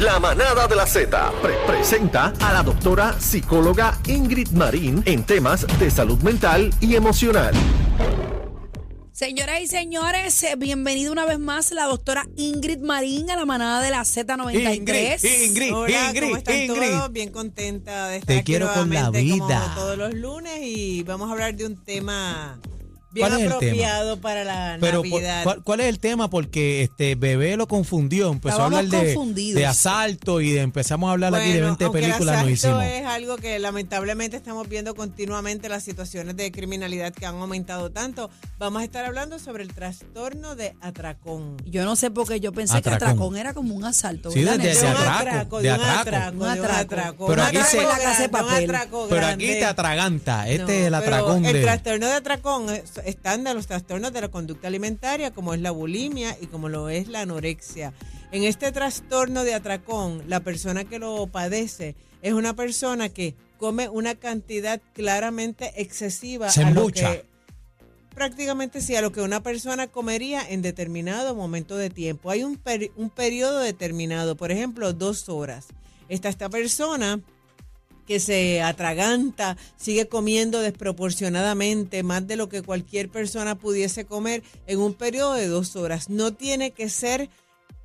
La manada de la Z pre- presenta a la doctora psicóloga Ingrid Marín en temas de salud mental y emocional. Señoras y señores, eh, bienvenido una vez más la doctora Ingrid Marín a la manada de la Z93. Ingrid, Ingrid, Hola, Ingrid, ¿cómo están Ingrid. todos? Bien contenta de estar Te aquí quiero con la como vida. todos los lunes y vamos a hablar de un tema bien ¿Cuál es el apropiado para la Pero ¿cu- Navidad. ¿cuál, cuál es el tema? Porque este bebé lo confundió, empezó Estábamos a hablar de, de asalto y de- empezamos a hablar aquí de Bueno, 20 aunque el películas nos asalto hicimos. es algo que lamentablemente estamos viendo continuamente las situaciones de criminalidad que han aumentado tanto. Vamos a estar hablando sobre el trastorno de atracón. Yo no sé por qué yo pensé que Atracón. era como un asalto. Sí, ¿verdad, de- de un atraco, de de un atraco. de atraco. Pero Un aquí se- La casa de papel. Pero aquí te atraganta, este No, es el pero atracón El de... trastorno de atracón es- están de los trastornos de la conducta alimentaria, como es la bulimia y como lo es la anorexia. En este trastorno de atracón, la persona que lo padece es una persona que come una cantidad claramente excesiva Se a lo que prácticamente sí a lo que una persona comería en determinado momento de tiempo. Hay un, un periodo determinado, por ejemplo, dos horas. Está esta persona que se atraganta, sigue comiendo desproporcionadamente más de lo que cualquier persona pudiese comer en un periodo de dos horas. No tiene que ser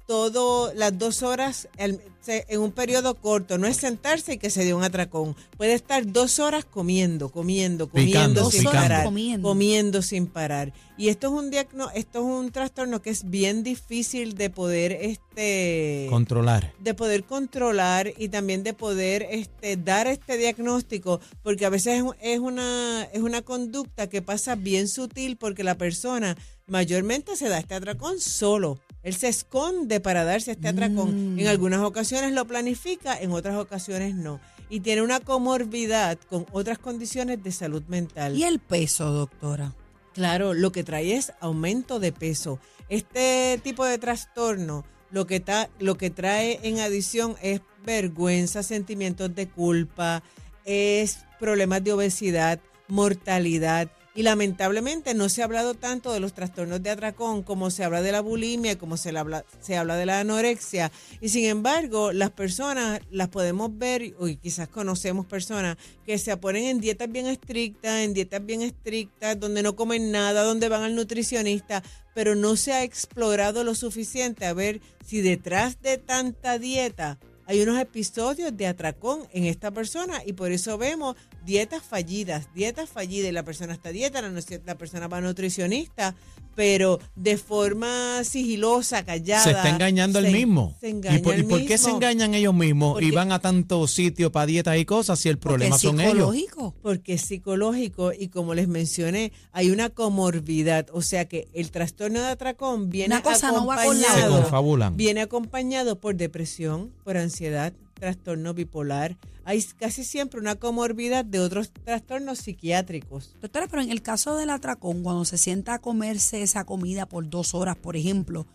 todo las dos horas el- se- en un periodo corto. No es sentarse y que se dé un atracón. Puede estar dos horas comiendo, comiendo, comiendo Picando, sin picando. parar, Comiendo. comiendo sin parar. Y esto es un diagno, esto es un trastorno que es bien difícil de poder este Controlar. de poder controlar y también de poder este, dar este diagnóstico, porque a veces es, un- es una, es una conducta que pasa bien sutil porque la persona mayormente se da este atracón solo. Él se esconde para darse este atracón. Mm. En algunas ocasiones lo planifica, en otras ocasiones no. Y tiene una comorbidad con otras condiciones de salud mental. ¿Y el peso, doctora? Claro, lo que trae es aumento de peso. Este tipo de trastorno lo que, ta- lo que trae en adición es vergüenza, sentimientos de culpa, es problemas de obesidad, mortalidad. Y lamentablemente no se ha hablado tanto de los trastornos de atracón como se habla de la bulimia, como se habla, se habla de la anorexia. Y sin embargo, las personas las podemos ver, y quizás conocemos personas que se ponen en dietas bien estrictas, en dietas bien estrictas, donde no comen nada, donde van al nutricionista, pero no se ha explorado lo suficiente a ver si detrás de tanta dieta hay unos episodios de atracón en esta persona y por eso vemos dietas fallidas, dietas fallidas. Y la persona está a dieta, la, la persona va a nutricionista, pero de forma sigilosa, callada. Se está engañando el mismo. Se engaña ¿Y por, y el por qué se engañan ellos mismos y Porque- van a tantos sitios para dietas y cosas si el problema Porque es son ellos? psicológico. porque es psicológico y como les mencioné, hay una comorbidad, o sea que el trastorno de atracón viene Una cosa no va con acompañado, viene acompañado por depresión, por ansiedad, trastorno bipolar. Hay casi siempre una comorbidad de otros trastornos psiquiátricos. Doctora, pero en el caso del atracón, cuando se sienta a comerse esa comida por dos horas, por ejemplo,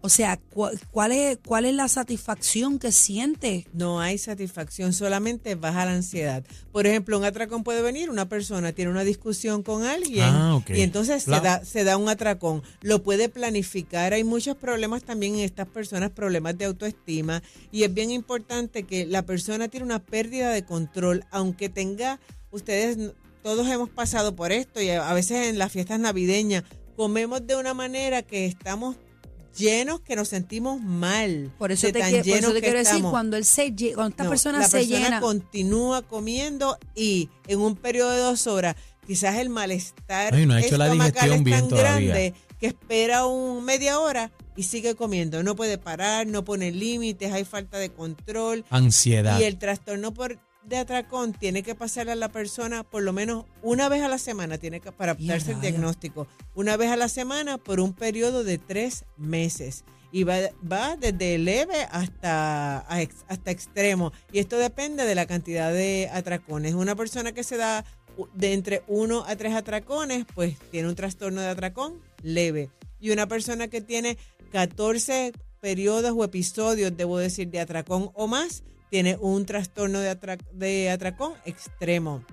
o sea, cu- ¿cuál es, cuál es la satisfacción que siente? No hay satisfacción, solamente baja la ansiedad. Por ejemplo, un atracón puede venir, una persona tiene una discusión con alguien Ah, y entonces se da, se da un atracón. Lo puede planificar. Hay muchos problemas también en estas personas, problemas de autoestima y es bien importante que la persona tiene una pérdida de control, aunque tenga, ustedes todos hemos pasado por esto y a veces en las fiestas navideñas comemos de una manera que estamos llenos que nos sentimos mal. Por eso de te, tan quiero- por eso te que quiero decir, cuando él se cuando esta No, persona la se persona llena, continúa comiendo y en un periodo de dos horas quizás el malestar Ay, no ha hecho la estomacal digestión es bien tan todavía. grande que espera un media hora y sigue comiendo. No puede parar, no pone límites, hay falta de control Ansiedad. y el trastorno por de atracón tiene que pasar a la persona por lo menos una vez a la semana, tiene que para darse el diagnóstico, una vez a la semana por un periodo de tres meses. Y va, va desde leve hasta, hasta extremo. Y esto depende de la cantidad de atracones. Una persona que se da de entre uno a tres atracones, pues tiene un trastorno de atracón leve. Y una persona que tiene 14 periodos o episodios, debo decir, de atracón o más, tiene un trastorno de, atra- de atracón extremo.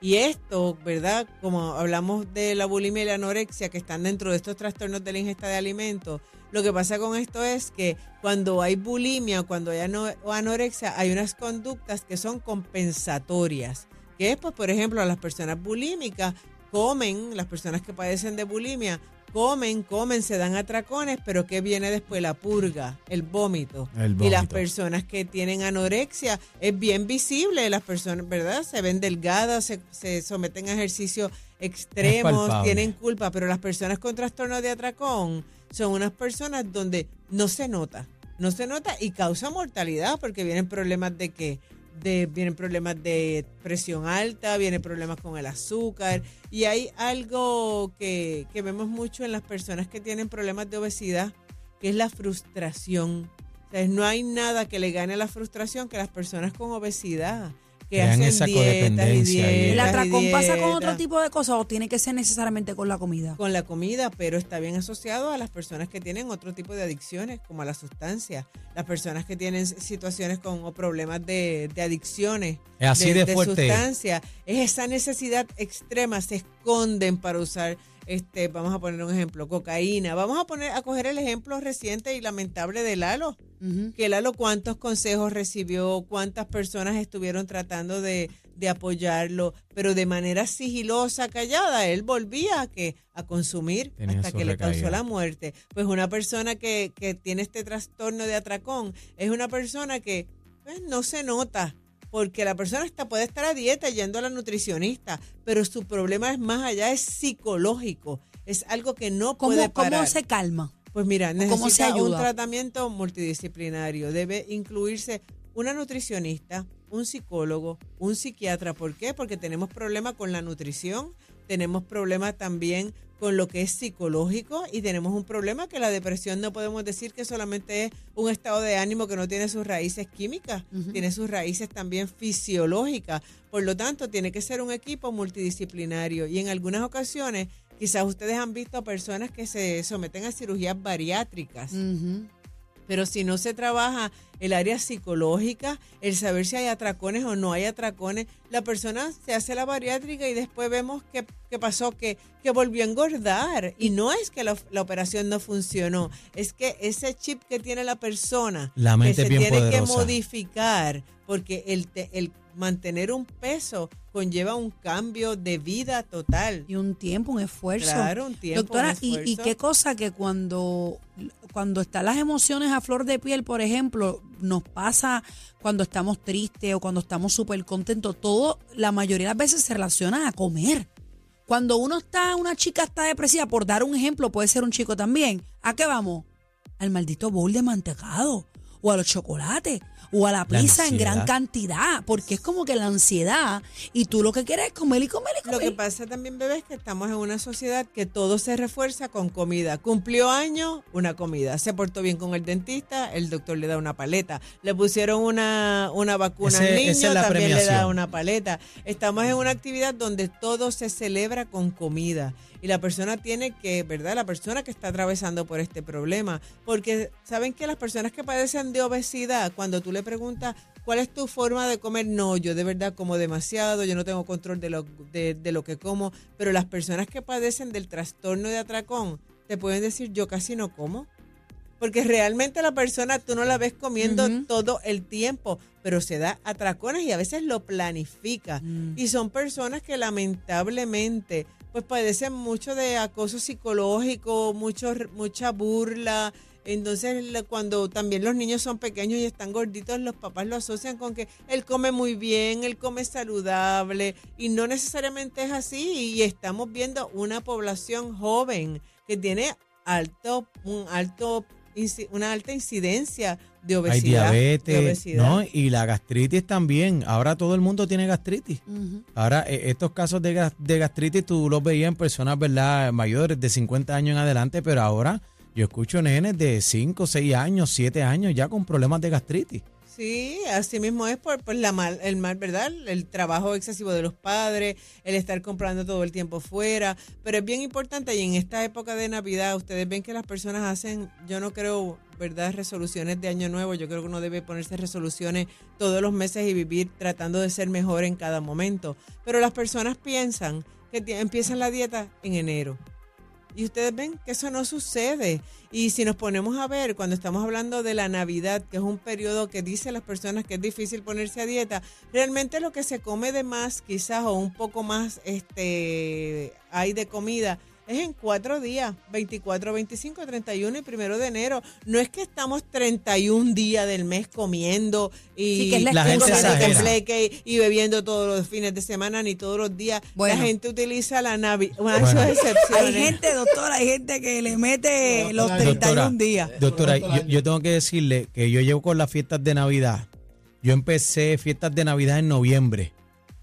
Y esto, ¿verdad? Como hablamos de la bulimia y la anorexia, que están dentro de estos trastornos de la ingesta de alimentos, Lo que pasa con esto es que cuando hay bulimia cuando hay anorexia, hay unas conductas que son compensatorias. Que es, pues, por ejemplo, las personas bulímicas comen, las personas que padecen de bulimia, comen, comen, se dan atracones, pero ¿qué viene después? La purga, el vómito. El Y las personas que tienen anorexia, es bien visible, las personas, ¿verdad? Se ven delgadas, se, se someten a ejercicios extremos, tienen culpa, pero las personas con trastorno de atracón son unas personas donde no se nota, no se nota y causa mortalidad porque vienen problemas de que de, vienen problemas de presión alta, vienen problemas con el azúcar y hay algo que, que vemos mucho en las personas que tienen problemas de obesidad, que es la frustración. O sea, no hay nada que le gane a la frustración que las personas con obesidad, que Crean hacen esa dietas y codependencia y- dietas. ¿El y atracón pasa con otro tipo de cosas o tiene que ser necesariamente con la comida? con la comida, pero está bien asociado a las personas que tienen otro tipo de adicciones, como a las sustancias, las personas que tienen situaciones con o problemas de, de adicciones, Es así de fuerte. sustancias, es esa necesidad extrema, se esconden para usar, este, vamos a poner un ejemplo, cocaína, vamos a poner a coger el ejemplo reciente y lamentable de Lalo, que Lalo cuántos consejos recibió, cuántas personas estuvieron tratando de, de apoyarlo, pero de manera sigilosa, callada, él volvía a, que, a consumir Tenía hasta que le causó la muerte. Pues una persona que, que tiene este trastorno de atracón es una persona que pues, no se nota. Porque la persona está, puede estar a dieta yendo a la nutricionista, pero su problema es más allá, es psicológico. Es algo que no ¿Cómo, puede cómo parar. se calma? Pues mira, ¿Cómo se necesita un tratamiento multidisciplinario. Debe incluirse una nutricionista, un psicólogo, un psiquiatra. ¿Por qué? Porque tenemos problemas con la nutrición, tenemos problemas también con lo que es psicológico y tenemos un problema que la depresión no podemos decir que solamente es un estado de ánimo que no tiene sus raíces químicas, tiene sus raíces también fisiológicas. Por lo tanto, tiene que ser un equipo multidisciplinario y en algunas ocasiones quizás ustedes han visto a personas que se someten a cirugías bariátricas. Pero si no se trabaja el área psicológica, el saber si hay atracones o no hay atracones, la persona se hace la bariátrica y después vemos qué, qué pasó, que, que volvió a engordar. Y no es que la, la operación no funcionó, es que ese chip que tiene la persona, La mente que se bien tiene que modificar, porque el, te- el mantener un peso conlleva un cambio de vida total. Y un tiempo, un esfuerzo. Claro, un tiempo, Doctora, un y, y qué cosa que cuando, cuando están las emociones a flor de piel, por ejemplo, nos pasa cuando estamos tristes o cuando estamos súper contentos, todo, la mayoría de las veces se relaciona a comer. Cuando uno está, una chica está depresiva, por dar un ejemplo, puede ser un chico también, ¿a qué vamos? Al maldito bowl de mantecado, o a los chocolates, o a la La pizza en gran cantidad, porque es como que la ansiedad, y tú lo que quieres es comer y comer y Lo comer. que pasa también, bebé, es que estamos en una sociedad que todo se refuerza con comida. Cumplió año, una comida. Se portó bien con el dentista, el doctor le da una paleta. Le pusieron una, una vacuna Ese- al niño, es la también le da premiación. una paleta. Estamos en una actividad donde todo se celebra con comida. Y la persona tiene que, ¿verdad? La persona que está atravesando por este problema. Porque saben que las personas que padecen de obesidad, cuando tú le preguntas cuál es tu forma de comer, no, yo de verdad como demasiado, yo no tengo control de lo, de, de lo que como. Pero las personas que padecen del trastorno de atracón, te pueden decir, yo casi no como. Porque realmente la persona tú no la ves comiendo todo el tiempo, pero se da atracones y a veces lo planifica. Mm. Y son personas que lamentablemente pues padecen mucho de acoso psicológico, mucho, mucha burla. Entonces cuando también los niños son pequeños y están gorditos, los papás lo asocian con que él come muy bien, él come saludable y no necesariamente es así. Y estamos viendo una población joven que tiene alto, un alto, una alta incidencia de Hay obesidad. de diabetes, obesidad. ¿no? Y la gastritis también. Ahora todo el mundo tiene gastritis. Ahora, eh, estos casos de, de gastritis tú los veías en personas, ¿verdad?, mayores de 50 años en adelante, pero ahora yo escucho nenes de 5, 6 años, 7 años ya con problemas de gastritis. Sí, así mismo es por, por la mal, el mal, ¿verdad? El trabajo excesivo de los padres, el estar comprando todo el tiempo fuera. Pero es bien importante y en esta época de Navidad ustedes ven que las personas hacen, yo no creo, ¿verdad? Resoluciones de Año Nuevo. Yo creo que uno debe ponerse resoluciones todos los meses y vivir tratando de ser mejor en cada momento. Pero las personas piensan que empiezan la dieta en enero. Y ustedes ven que eso no sucede. Y si nos ponemos a ver, cuando estamos hablando de la Navidad, que es un periodo que dicen las personas que es difícil ponerse a dieta, realmente lo que se come de más, quizás, o un poco más este, hay de comida, es en cuatro días, 24, 25, 31 y primero de enero. No es que estamos 31 días del mes comiendo y Sí, que es la La gente y, y bebiendo todos los fines de semana ni todos los días. Bueno. La gente utiliza la Navidad. Bueno, Bueno. eso es excepciones. Hay gente, doctora, hay gente que le mete los Doctora, 31 días. Doctora, yo, yo tengo que decirle que yo llevo con las fiestas de Navidad. Yo empecé fiestas de Navidad en noviembre.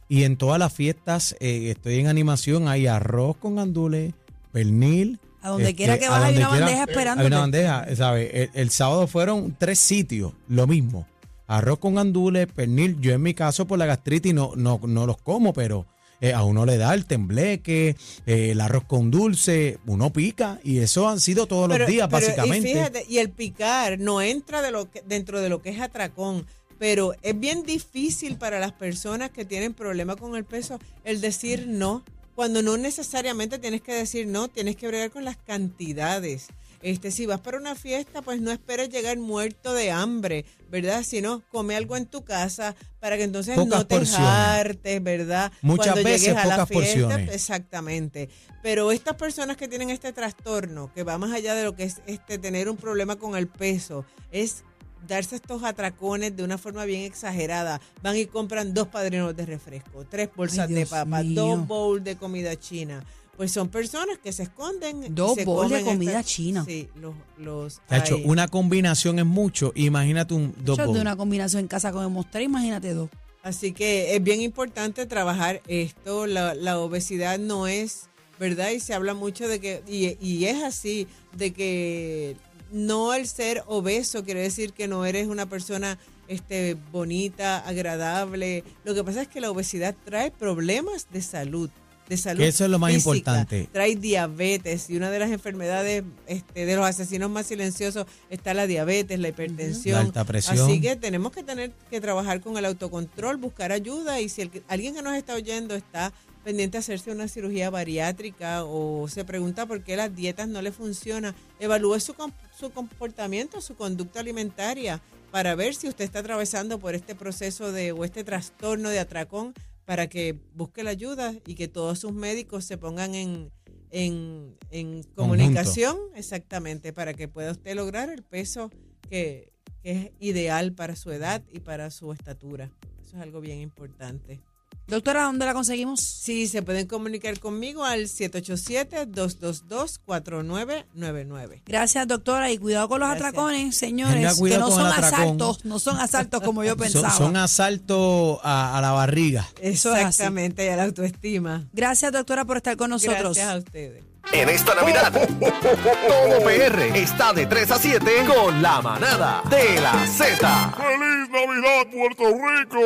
Y en todas las fiestas eh, estoy en animación. Hay arroz con gandules, pernil. A donde este, quiera que a vas hay una quiera bandeja esperándote. Hay una bandeja, ¿sabes? El, el sábado fueron tres sitios, lo mismo. Arroz con gandules, pernil. Yo en mi caso por la gastritis no, no, no los como, pero eh, a uno le da el tembleque, eh, el arroz con dulce, uno pica. Y eso han sido todos los días, pero, básicamente. Y fíjate, y el picar no entra de lo que, dentro de lo que es atracón. Pero es bien difícil para las personas que tienen problemas con el peso el decir no. Cuando no necesariamente tienes que decir no, tienes que bregar con las cantidades. Este, si vas para una fiesta, pues no esperes llegar muerto de hambre, ¿verdad? Sino come algo en tu casa para que entonces Pocas no te porciones. hartes, ¿verdad? Muchas Cuando veces llegues a la pocas fiesta, porciones. Exactamente. Pero estas personas que tienen este trastorno, que va más allá de lo que es este tener un problema con el peso, es darse estos atracones de una forma bien exagerada. Van y compran dos padrinos de refresco, tres bolsas Ay, de mío. dos bowls de comida china. Pues son personas que se esconden. Dos se bowls de comida esta- china. Sí, los... los Chacho, hay. una combinación es mucho. Imagínate un dos Yo de bowls. una combinación en casa comemos tres, imagínate dos. Así que es bien importante trabajar esto. La, la obesidad no es, ¿verdad? Y se habla mucho de que, y, y es así, de que no el ser obeso quiere decir que no eres una persona este, bonita, agradable. Lo que pasa es que la obesidad trae problemas de salud. De salud Que eso es lo más física. importante. Trae diabetes y una de las enfermedades este, de los asesinos más silenciosos está la diabetes, la hipertensión. La alta presión. Así que tenemos que tener que trabajar con el autocontrol, buscar ayuda y si el alguien que nos está oyendo está pendiente de hacerse una cirugía bariátrica o se pregunta por qué las dietas no le funcionan, evalúe su, su comportamiento, su conducta alimentaria para ver si usted está atravesando por este proceso de o este trastorno de atracón para que busque la ayuda y que todos sus médicos se pongan en, en, en comunicación exactamente para que pueda usted lograr el peso que, que es ideal para su edad y para su estatura. Eso es algo bien importante. Doctora, ¿dónde la conseguimos? Sí, se pueden comunicar conmigo al 787-222-4999. Gracias, doctora, y cuidado con los Gracias. atracones, señores, que no son asaltos, no son asaltos como yo pensaba. son asaltos a, a la barriga. Eso es así. Exactamente, y a la autoestima. Gracias, doctora, por estar con nosotros. Gracias a ustedes. En esta Navidad, todo PR está de 3 a 7 con la manada de la Z. ¡Feliz Navidad, Puerto Rico!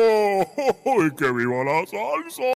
¡Y que viva la salsa!